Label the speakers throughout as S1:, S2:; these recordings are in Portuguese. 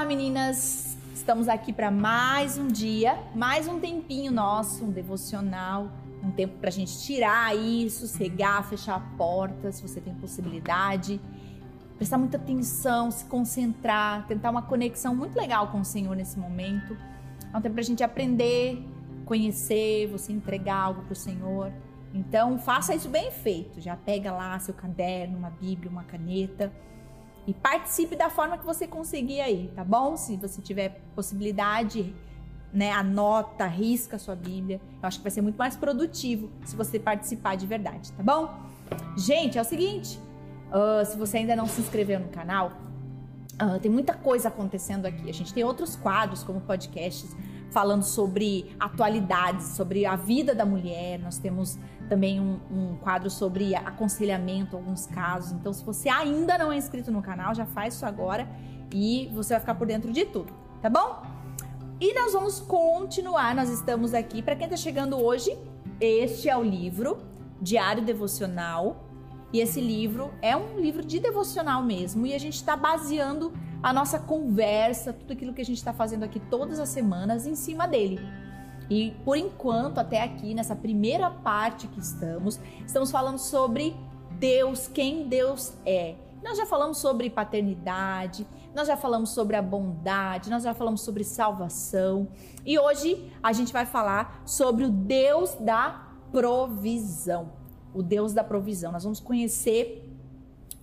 S1: Olá, meninas! Estamos aqui para mais um dia, mais um tempinho nosso, um devocional, um tempo para a gente tirar isso, sossegar, fechar a porta, se você tem possibilidade, prestar muita atenção, se concentrar, tentar uma conexão muito legal com o Senhor nesse momento. É um tempo para a gente aprender, conhecer, você entregar algo para o Senhor. Então, faça isso bem feito. Já pega lá seu caderno, uma Bíblia, uma caneta e participe da forma que você conseguir aí, tá bom? Se você tiver possibilidade, né, anota, risca a sua Bíblia. Eu acho que vai ser muito mais produtivo se você participar de verdade, tá bom? Gente, é o seguinte, uh, se você ainda não se inscreveu no canal, uh, tem muita coisa acontecendo aqui. A gente tem outros quadros, como podcasts, falando sobre atualidades, sobre a vida da mulher. Nós temos também um, um, quadro sobre aconselhamento, alguns casos. Então, se você ainda não é inscrito no canal, já faz isso agora e você vai ficar por dentro de tudo, tá bom? E nós vamos continuar, nós estamos aqui. Para quem está chegando hoje, este é o livro Diário Devocional. E esse livro é um livro de devocional mesmo. E a gente está baseando a nossa conversa, tudo aquilo que a gente está fazendo aqui todas as semanas em cima dele. E por enquanto, até aqui, nessa primeira parte que estamos, estamos falando sobre Deus, quem Deus é. Nós já falamos sobre paternidade, nós já falamos sobre a bondade, nós já falamos sobre salvação. E hoje a gente vai falar sobre o Deus da provisão. O Deus da provisão. Nós vamos conhecer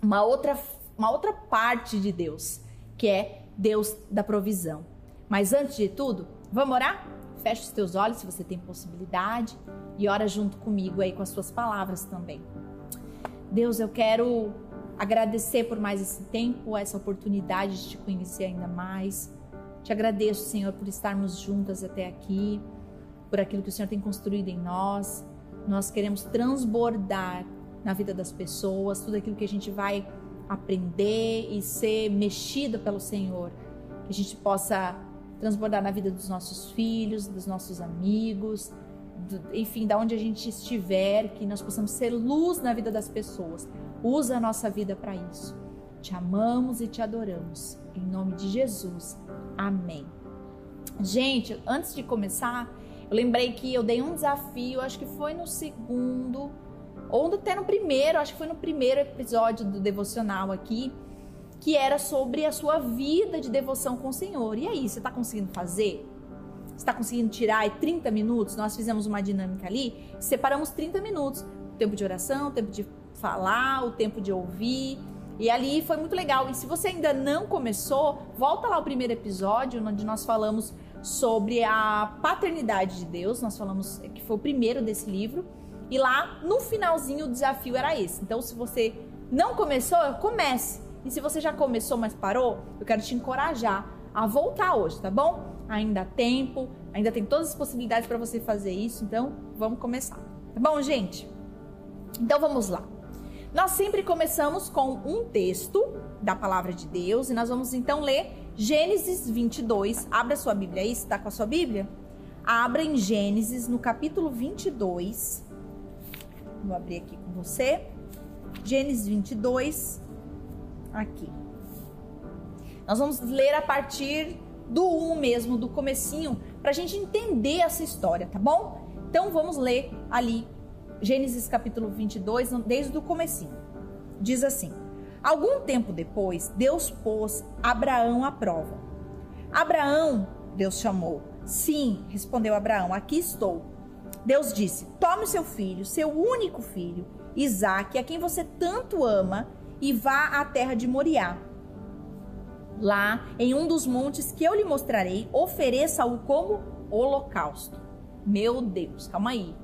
S1: uma outra, uma outra parte de Deus que é Deus da provisão. Mas antes de tudo, vamos orar? Feche os teus olhos se você tem possibilidade e ora junto comigo aí com as suas palavras também. Deus, eu quero agradecer por mais esse tempo, essa oportunidade de te conhecer ainda mais. Te agradeço, Senhor, por estarmos juntas até aqui, por aquilo que o Senhor tem construído em nós. Nós queremos transbordar na vida das pessoas, tudo aquilo que a gente vai aprender e ser mexido pelo Senhor. Que a gente possa transbordar na vida dos nossos filhos, dos nossos amigos, do, enfim, da onde a gente estiver, que nós possamos ser luz na vida das pessoas. Usa a nossa vida para isso. Te amamos e te adoramos. Em nome de Jesus. Amém. Gente, antes de começar, eu lembrei que eu dei um desafio, acho que foi no segundo ou até no primeiro, acho que foi no primeiro episódio do devocional aqui, que era sobre a sua vida de devoção com o Senhor. E aí, você está conseguindo fazer? Você está conseguindo tirar aí 30 minutos? Nós fizemos uma dinâmica ali, separamos 30 minutos. O tempo de oração, o tempo de falar, o tempo de ouvir. E ali foi muito legal. E se você ainda não começou, volta lá ao primeiro episódio, onde nós falamos sobre a paternidade de Deus. Nós falamos que foi o primeiro desse livro. E lá no finalzinho o desafio era esse. Então, se você não começou, comece. E se você já começou, mas parou, eu quero te encorajar a voltar hoje, tá bom? Ainda há tempo, ainda tem todas as possibilidades para você fazer isso, então vamos começar. Tá bom, gente? Então vamos lá. Nós sempre começamos com um texto da palavra de Deus e nós vamos então ler Gênesis 22. Abra sua Bíblia aí, está com a sua Bíblia? Abra em Gênesis no capítulo 22. Vou abrir aqui com você. Gênesis 22, aqui. Nós vamos ler a partir do 1 mesmo, do comecinho, para a gente entender essa história, tá bom? Então vamos ler ali Gênesis capítulo 22, desde o comecinho. Diz assim: Algum tempo depois, Deus pôs Abraão à prova. Abraão, Deus chamou. Sim, respondeu Abraão, aqui estou. Deus disse: Tome o seu filho, seu único filho, Isaque, a quem você tanto ama, e vá à terra de Moriá. Lá, em um dos montes que eu lhe mostrarei, ofereça-o como holocausto. Meu Deus, calma aí.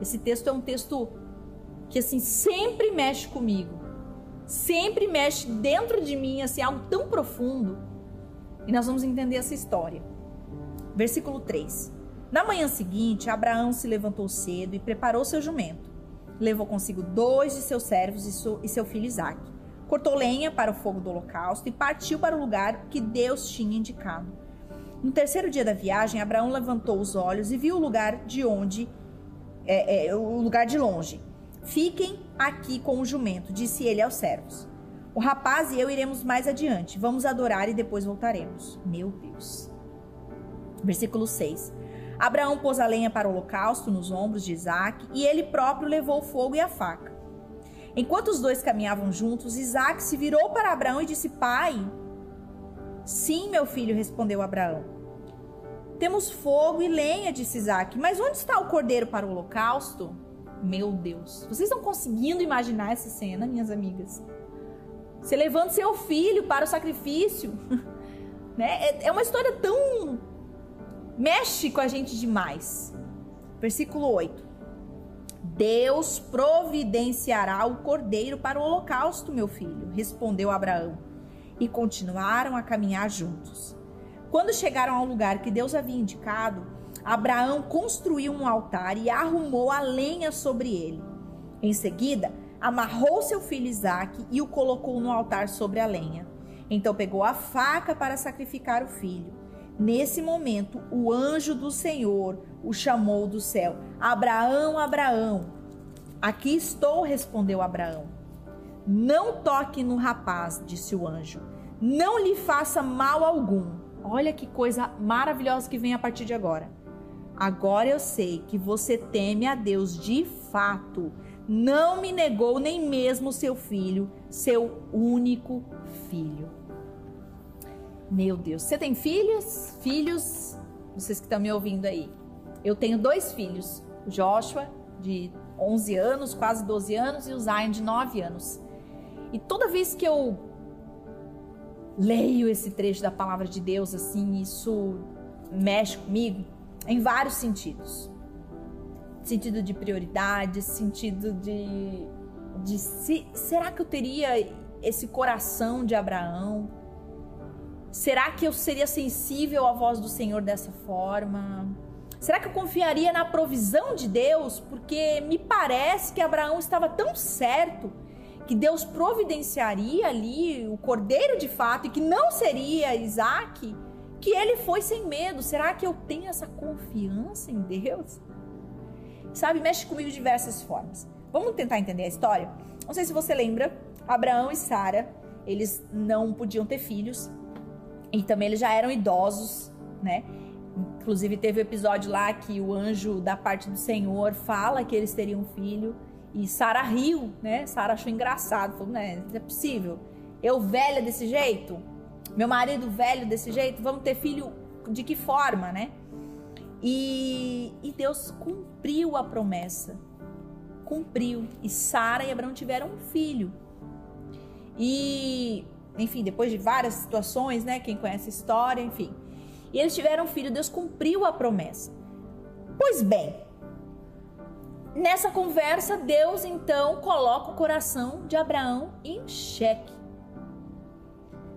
S1: Esse texto é um texto que assim sempre mexe comigo. Sempre mexe dentro de mim assim algo tão profundo. E nós vamos entender essa história. Versículo 3. Na manhã seguinte, Abraão se levantou cedo e preparou seu jumento. Levou consigo dois de seus servos e seu filho Isaque. Cortou lenha para o fogo do holocausto e partiu para o lugar que Deus tinha indicado. No terceiro dia da viagem, Abraão levantou os olhos e viu o lugar de onde é, é, o lugar de longe. Fiquem aqui com o jumento, disse ele aos servos. O rapaz e eu iremos mais adiante. Vamos adorar e depois voltaremos. Meu Deus. Versículo 6. Abraão pôs a lenha para o holocausto nos ombros de Isaac e ele próprio levou o fogo e a faca. Enquanto os dois caminhavam juntos, Isaac se virou para Abraão e disse: Pai. Sim, meu filho, respondeu Abraão. Temos fogo e lenha, disse Isaac, mas onde está o cordeiro para o holocausto? Meu Deus, vocês estão conseguindo imaginar essa cena, minhas amigas? Você levando seu filho para o sacrifício. né? É, é uma história tão. Mexe com a gente demais. Versículo 8. Deus providenciará o cordeiro para o holocausto, meu filho, respondeu Abraão. E continuaram a caminhar juntos. Quando chegaram ao lugar que Deus havia indicado, Abraão construiu um altar e arrumou a lenha sobre ele. Em seguida, amarrou seu filho Isaque e o colocou no altar sobre a lenha. Então pegou a faca para sacrificar o filho. Nesse momento, o anjo do Senhor o chamou do céu: Abraão, Abraão. Aqui estou, respondeu Abraão. Não toque no rapaz, disse o anjo. Não lhe faça mal algum. Olha que coisa maravilhosa que vem a partir de agora. Agora eu sei que você teme a Deus de fato não me negou nem mesmo seu filho, seu único filho. Meu Deus, você tem filhos? Filhos? Vocês que estão me ouvindo aí. Eu tenho dois filhos, o Joshua, de 11 anos, quase 12 anos, e o Zion, de 9 anos. E toda vez que eu leio esse trecho da palavra de Deus, assim, isso mexe comigo em vários sentidos sentido de prioridade, sentido de, de se, será que eu teria esse coração de Abraão? Será que eu seria sensível à voz do Senhor dessa forma? Será que eu confiaria na provisão de Deus? Porque me parece que Abraão estava tão certo que Deus providenciaria ali o cordeiro de fato e que não seria Isaac, que ele foi sem medo. Será que eu tenho essa confiança em Deus? sabe, mexe comigo de diversas formas. Vamos tentar entender a história? Não sei se você lembra, Abraão e Sara, eles não podiam ter filhos e também eles já eram idosos, né? Inclusive teve o um episódio lá que o anjo da parte do Senhor fala que eles teriam um filho e Sara riu, né? Sara achou engraçado, falou, né, é possível. Eu velha desse jeito, meu marido velho desse jeito, vamos ter filho de que forma, né? E, e Deus cumpriu a promessa. Cumpriu. E Sara e Abraão tiveram um filho. E, enfim, depois de várias situações, né? Quem conhece a história, enfim. E eles tiveram um filho, Deus cumpriu a promessa. Pois bem, nessa conversa, Deus então coloca o coração de Abraão em xeque.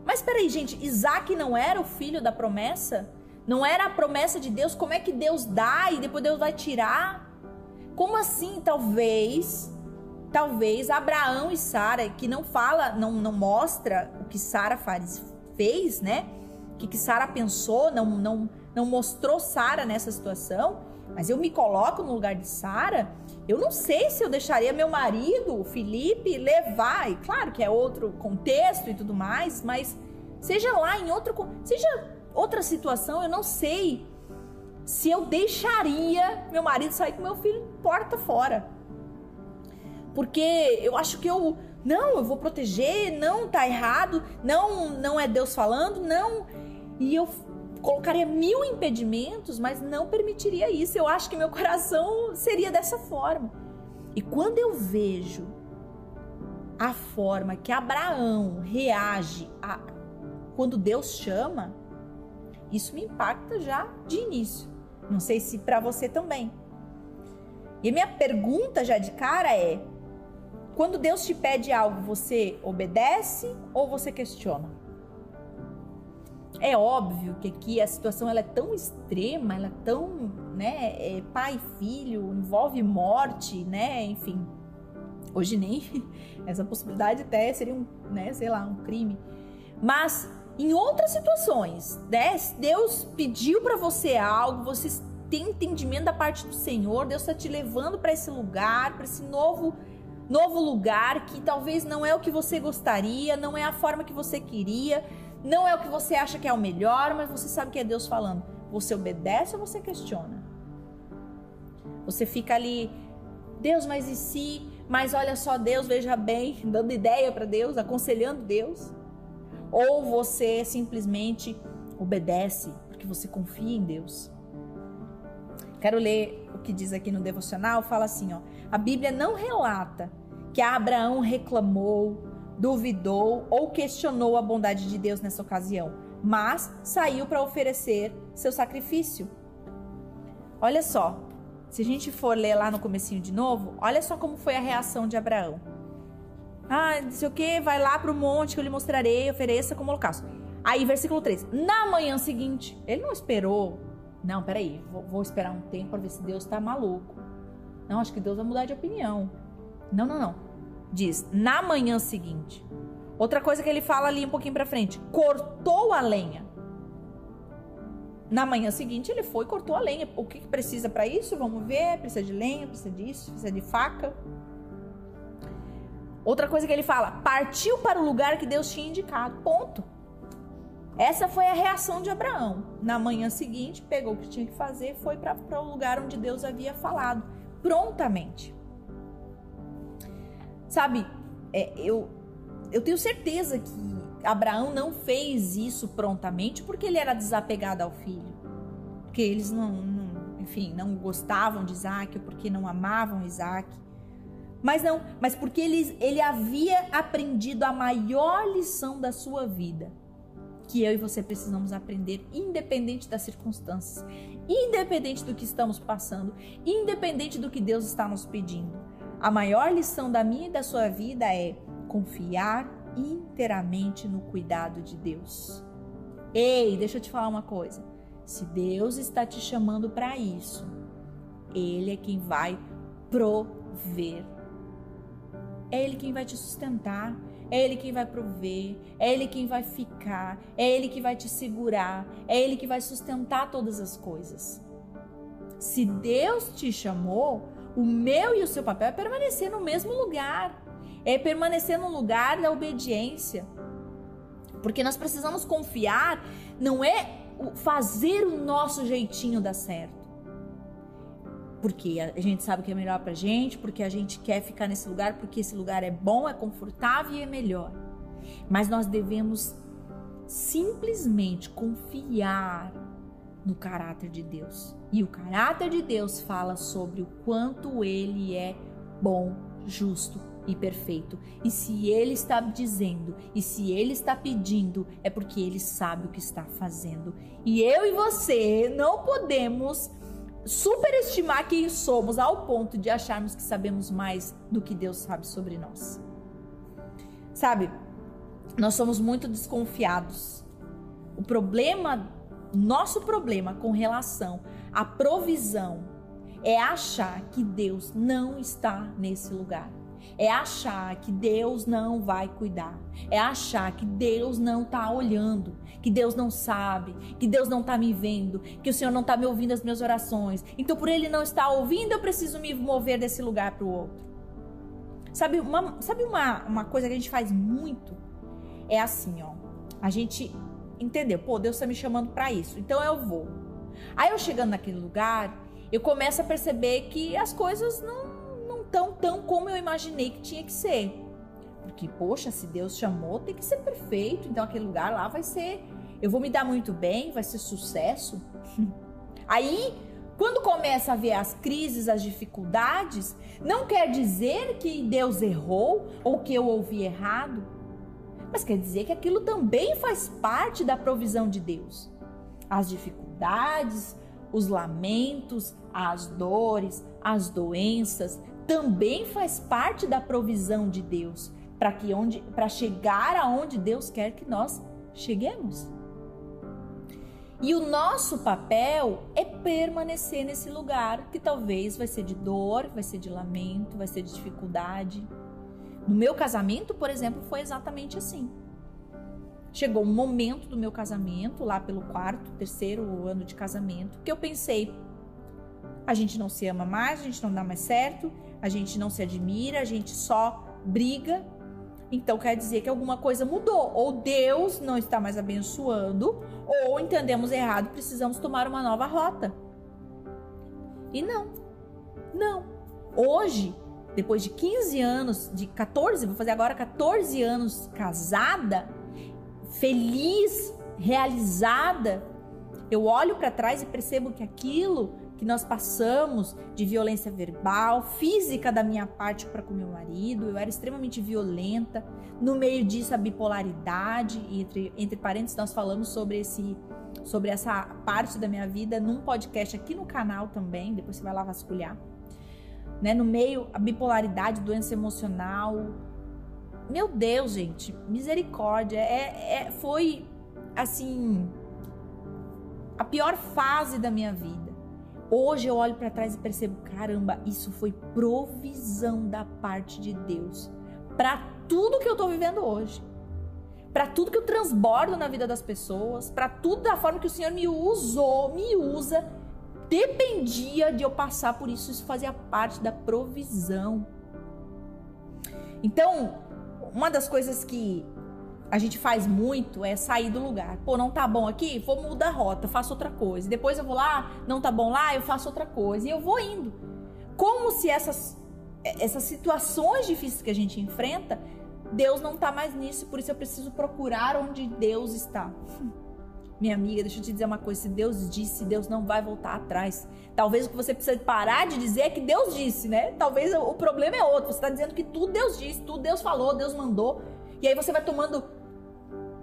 S1: Mas peraí, gente, Isaac não era o filho da promessa? Não era a promessa de Deus? Como é que Deus dá e depois Deus vai tirar? Como assim? Talvez, talvez Abraão e Sara, que não fala, não, não mostra o que Sara fez, né? O que, que Sara pensou, não, não, não mostrou Sara nessa situação. Mas eu me coloco no lugar de Sara. Eu não sei se eu deixaria meu marido, Felipe, levar. E claro que é outro contexto e tudo mais, mas seja lá em outro, seja outra situação, eu não sei se eu deixaria meu marido sair com meu filho porta fora. Porque eu acho que eu não, eu vou proteger, não tá errado, não, não é Deus falando, não. E eu colocaria mil impedimentos, mas não permitiria isso. Eu acho que meu coração seria dessa forma. E quando eu vejo a forma que Abraão reage a, quando Deus chama, isso me impacta já de início. Não sei se para você também. E minha pergunta já de cara é: quando Deus te pede algo, você obedece ou você questiona? É óbvio que aqui a situação ela é tão extrema, ela é tão, né, é pai e filho, envolve morte, né, enfim. Hoje nem essa possibilidade até seria um, né, sei lá, um crime. Mas em outras situações, né? Deus pediu para você algo, você tem entendimento da parte do Senhor, Deus está te levando para esse lugar, para esse novo novo lugar que talvez não é o que você gostaria, não é a forma que você queria, não é o que você acha que é o melhor, mas você sabe que é Deus falando. Você obedece ou você questiona? Você fica ali, Deus, mas e se? Mas olha só, Deus, veja bem, dando ideia para Deus, aconselhando Deus. Ou você simplesmente obedece porque você confia em Deus. Quero ler o que diz aqui no devocional, fala assim, ó: A Bíblia não relata que Abraão reclamou, duvidou ou questionou a bondade de Deus nessa ocasião, mas saiu para oferecer seu sacrifício. Olha só, se a gente for ler lá no comecinho de novo, olha só como foi a reação de Abraão. Ah, não sei o que, vai lá para o monte que eu lhe mostrarei, ofereça como holocausto. Aí, versículo 3. Na manhã seguinte, ele não esperou. Não, peraí, vou, vou esperar um tempo para ver se Deus está maluco. Não, acho que Deus vai mudar de opinião. Não, não, não. Diz, na manhã seguinte. Outra coisa que ele fala ali um pouquinho para frente. Cortou a lenha. Na manhã seguinte, ele foi e cortou a lenha. O que, que precisa para isso? Vamos ver. Precisa de lenha, precisa disso, precisa de faca. Outra coisa que ele fala: partiu para o lugar que Deus tinha indicado. Ponto. Essa foi a reação de Abraão. Na manhã seguinte, pegou o que tinha que fazer foi para o lugar onde Deus havia falado, prontamente. Sabe, é, eu, eu tenho certeza que Abraão não fez isso prontamente porque ele era desapegado ao filho. Porque eles não, não enfim, não gostavam de Isaac ou porque não amavam Isaac. Mas não, mas porque ele, ele havia aprendido a maior lição da sua vida que eu e você precisamos aprender, independente das circunstâncias, independente do que estamos passando, independente do que Deus está nos pedindo. A maior lição da minha e da sua vida é confiar inteiramente no cuidado de Deus. Ei, deixa eu te falar uma coisa. Se Deus está te chamando para isso, Ele é quem vai prover. É Ele quem vai te sustentar. É Ele quem vai prover, é Ele quem vai ficar, é Ele que vai te segurar, é Ele que vai sustentar todas as coisas. Se Deus te chamou, o meu e o seu papel é permanecer no mesmo lugar, é permanecer no lugar da obediência. Porque nós precisamos confiar, não é fazer o nosso jeitinho dar certo porque a gente sabe que é melhor pra gente, porque a gente quer ficar nesse lugar, porque esse lugar é bom, é confortável e é melhor. Mas nós devemos simplesmente confiar no caráter de Deus. E o caráter de Deus fala sobre o quanto ele é bom, justo e perfeito. E se ele está dizendo, e se ele está pedindo, é porque ele sabe o que está fazendo. E eu e você não podemos superestimar quem somos ao ponto de acharmos que sabemos mais do que Deus sabe sobre nós. Sabe, nós somos muito desconfiados. O problema, nosso problema com relação à provisão é achar que Deus não está nesse lugar é achar que Deus não vai cuidar, é achar que Deus não está olhando, que Deus não sabe, que Deus não está me vendo, que o Senhor não está me ouvindo as minhas orações. Então, por Ele não estar ouvindo, eu preciso me mover desse lugar para o outro. Sabe, uma, sabe uma, uma coisa que a gente faz muito? É assim, ó. A gente entendeu, pô, Deus está me chamando para isso, então eu vou. Aí eu chegando naquele lugar, eu começo a perceber que as coisas não tão, tão como eu imaginei que tinha que ser. Porque, poxa, se Deus chamou, tem que ser perfeito. Então aquele lugar lá vai ser. Eu vou me dar muito bem, vai ser sucesso. Aí, quando começa a ver as crises, as dificuldades, não quer dizer que Deus errou ou que eu ouvi errado, mas quer dizer que aquilo também faz parte da provisão de Deus. As dificuldades, os lamentos, as dores, as doenças, também faz parte da provisão de Deus para que onde para chegar aonde Deus quer que nós cheguemos. E o nosso papel é permanecer nesse lugar que talvez vai ser de dor, vai ser de lamento, vai ser de dificuldade. No meu casamento, por exemplo, foi exatamente assim. Chegou um momento do meu casamento, lá pelo quarto, terceiro ano de casamento, que eu pensei: a gente não se ama mais, a gente não dá mais certo, a gente não se admira, a gente só briga. Então quer dizer que alguma coisa mudou. Ou Deus não está mais abençoando, ou entendemos errado, precisamos tomar uma nova rota. E não. Não. Hoje, depois de 15 anos, de 14, vou fazer agora 14 anos casada, feliz, realizada, eu olho para trás e percebo que aquilo que nós passamos de violência verbal, física da minha parte para com meu marido, eu era extremamente violenta. No meio disso, a bipolaridade, entre, entre parênteses, nós falamos sobre esse sobre essa parte da minha vida num podcast aqui no canal também, depois você vai lá vasculhar. Né? No meio, a bipolaridade, doença emocional. Meu Deus, gente, misericórdia. É, é, foi, assim, a pior fase da minha vida. Hoje eu olho para trás e percebo, caramba, isso foi provisão da parte de Deus para tudo que eu tô vivendo hoje. Para tudo que eu transbordo na vida das pessoas, para tudo da forma que o Senhor me usou, me usa, dependia de eu passar por isso, isso fazia parte da provisão. Então, uma das coisas que a gente faz muito é sair do lugar. Pô, não tá bom aqui? Vou mudar a rota, faço outra coisa. Depois eu vou lá, não tá bom lá, eu faço outra coisa. E eu vou indo. Como se essas, essas situações difíceis que a gente enfrenta, Deus não tá mais nisso, por isso eu preciso procurar onde Deus está. Minha amiga, deixa eu te dizer uma coisa: se Deus disse, Deus não vai voltar atrás. Talvez o que você precisa parar de dizer é que Deus disse, né? Talvez o problema é outro. Você está dizendo que tudo Deus disse, tudo Deus falou, Deus mandou. E aí você vai tomando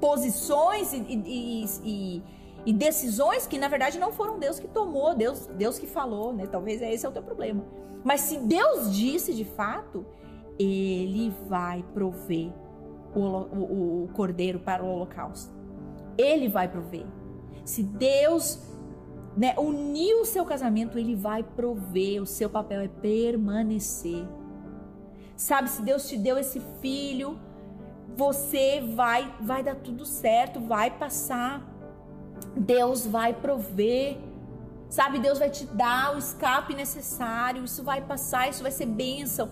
S1: posições e, e, e, e, decisões que na verdade não foram Deus que tomou, Deus, Deus que falou, né? Talvez esse é o teu problema. Mas se Deus disse de fato, Ele vai prover o, o, o cordeiro para o holocausto. Ele vai prover. Se Deus né, uniu o seu casamento, Ele vai prover. O seu papel é permanecer. Sabe, se Deus te deu esse filho você vai vai dar tudo certo, vai passar. Deus vai prover. Sabe, Deus vai te dar o escape necessário, isso vai passar, isso vai ser bênção.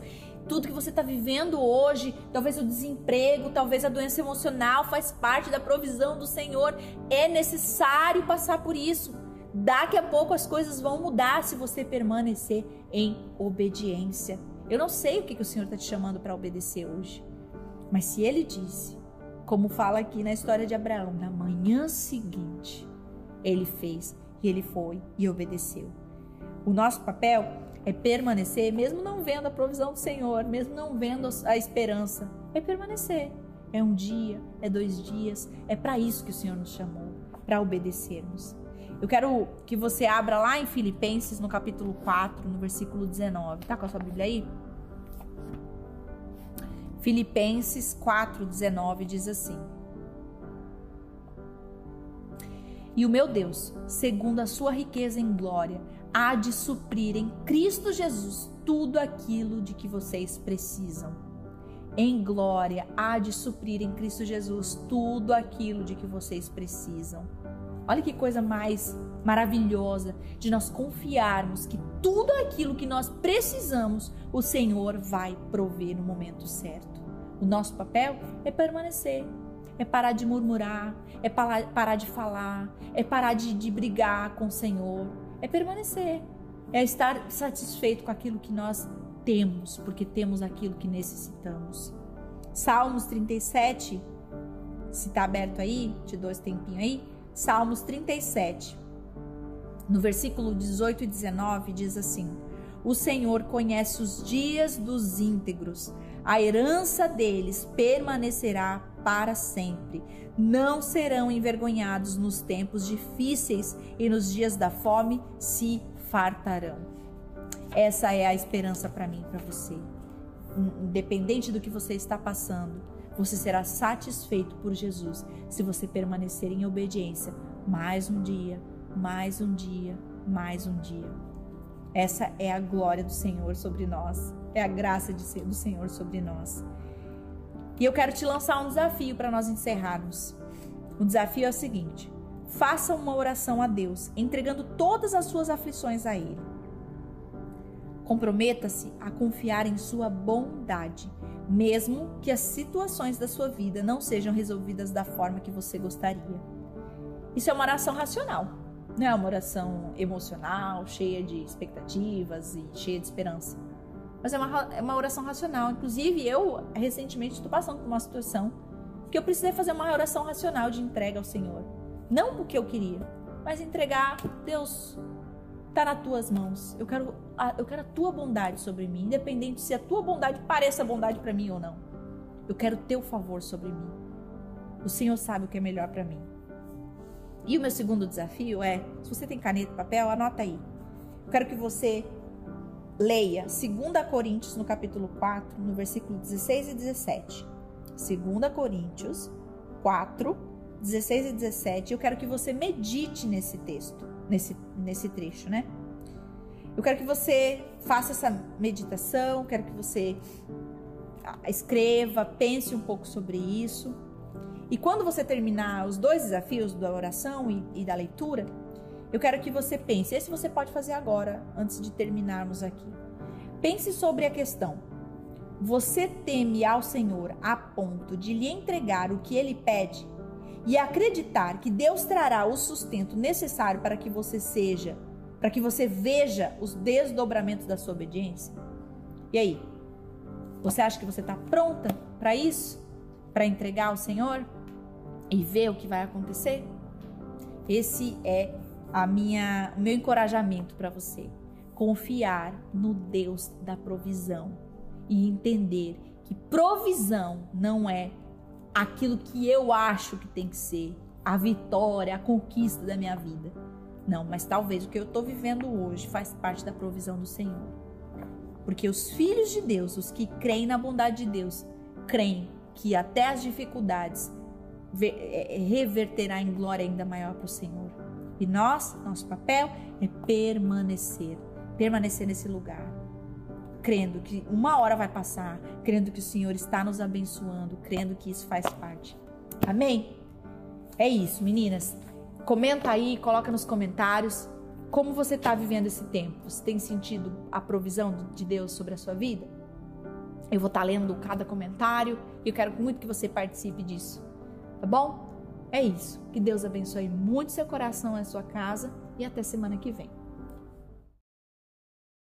S1: Tudo que você está vivendo hoje, talvez o desemprego, talvez a doença emocional, faz parte da provisão do Senhor. É necessário passar por isso. Daqui a pouco as coisas vão mudar se você permanecer em obediência. Eu não sei o que, que o Senhor está te chamando para obedecer hoje. Mas se ele disse, como fala aqui na história de Abraão, na manhã seguinte, ele fez e ele foi e obedeceu. O nosso papel é permanecer, mesmo não vendo a provisão do Senhor, mesmo não vendo a esperança, é permanecer. É um dia, é dois dias, é para isso que o Senhor nos chamou, para obedecermos. Eu quero que você abra lá em Filipenses, no capítulo 4, no versículo 19. Tá com a sua Bíblia aí? Filipenses 4,19 diz assim: E o meu Deus, segundo a sua riqueza em glória, há de suprir em Cristo Jesus tudo aquilo de que vocês precisam. Em glória há de suprir em Cristo Jesus tudo aquilo de que vocês precisam. Olha que coisa mais maravilhosa de nós confiarmos que tudo aquilo que nós precisamos, o Senhor vai prover no momento certo. O nosso papel é permanecer, é parar de murmurar, é parar de falar, é parar de, de brigar com o Senhor, é permanecer, é estar satisfeito com aquilo que nós temos, porque temos aquilo que necessitamos. Salmos 37, se está aberto aí, te dou esse tempinho aí. Salmos 37, no versículo 18 e 19, diz assim: O Senhor conhece os dias dos íntegros, a herança deles permanecerá para sempre. Não serão envergonhados nos tempos difíceis e nos dias da fome se fartarão. Essa é a esperança para mim, para você. Independente do que você está passando, você será satisfeito por Jesus se você permanecer em obediência mais um dia, mais um dia, mais um dia. Essa é a glória do Senhor sobre nós, é a graça de do Senhor sobre nós. E eu quero te lançar um desafio para nós encerrarmos. O desafio é o seguinte: faça uma oração a Deus, entregando todas as suas aflições a Ele. Comprometa-se a confiar em sua bondade, mesmo que as situações da sua vida não sejam resolvidas da forma que você gostaria. Isso é uma oração racional, não é uma oração emocional, cheia de expectativas e cheia de esperança. Mas é uma, é uma oração racional. Inclusive, eu recentemente estou passando por uma situação que eu precisei fazer uma oração racional de entrega ao Senhor. Não porque eu queria, mas entregar, Deus, está nas tuas mãos. Eu quero, a, eu quero a tua bondade sobre mim, independente se a tua bondade pareça bondade para mim ou não. Eu quero teu favor sobre mim. O Senhor sabe o que é melhor para mim. E o meu segundo desafio é, se você tem caneta e papel, anota aí. Eu quero que você leia 2 Coríntios no capítulo 4, no versículo 16 e 17. 2 Coríntios 4, 16 e 17. Eu quero que você medite nesse texto nesse, nesse trecho, né? Eu quero que você faça essa meditação, quero que você ah, escreva, pense um pouco sobre isso. E quando você terminar os dois desafios da oração e, e da leitura, eu quero que você pense. Esse você pode fazer agora, antes de terminarmos aqui. Pense sobre a questão. Você teme ao Senhor a ponto de lhe entregar o que ele pede? e acreditar que Deus trará o sustento necessário para que você seja, para que você veja os desdobramentos da sua obediência? E aí? Você acha que você está pronta para isso? Para entregar ao Senhor e ver o que vai acontecer? Esse é a minha, o meu encorajamento para você. Confiar no Deus da provisão e entender que provisão não é aquilo que eu acho que tem que ser, a vitória, a conquista da minha vida. Não, mas talvez o que eu estou vivendo hoje faz parte da provisão do Senhor. Porque os filhos de Deus, os que creem na bondade de Deus, creem que até as dificuldades é, é, reverterá em glória ainda maior para o Senhor. E nós, nosso papel é permanecer, permanecer nesse lugar crendo que uma hora vai passar, crendo que o Senhor está nos abençoando, crendo que isso faz parte. Amém? É isso, meninas. Comenta aí, coloca nos comentários como você está vivendo esse tempo. Você tem sentido a provisão de Deus sobre a sua vida? Eu vou estar tá lendo cada comentário e eu quero muito que você participe disso. Tá bom? É isso. Que Deus abençoe muito seu coração e sua casa e até semana que vem.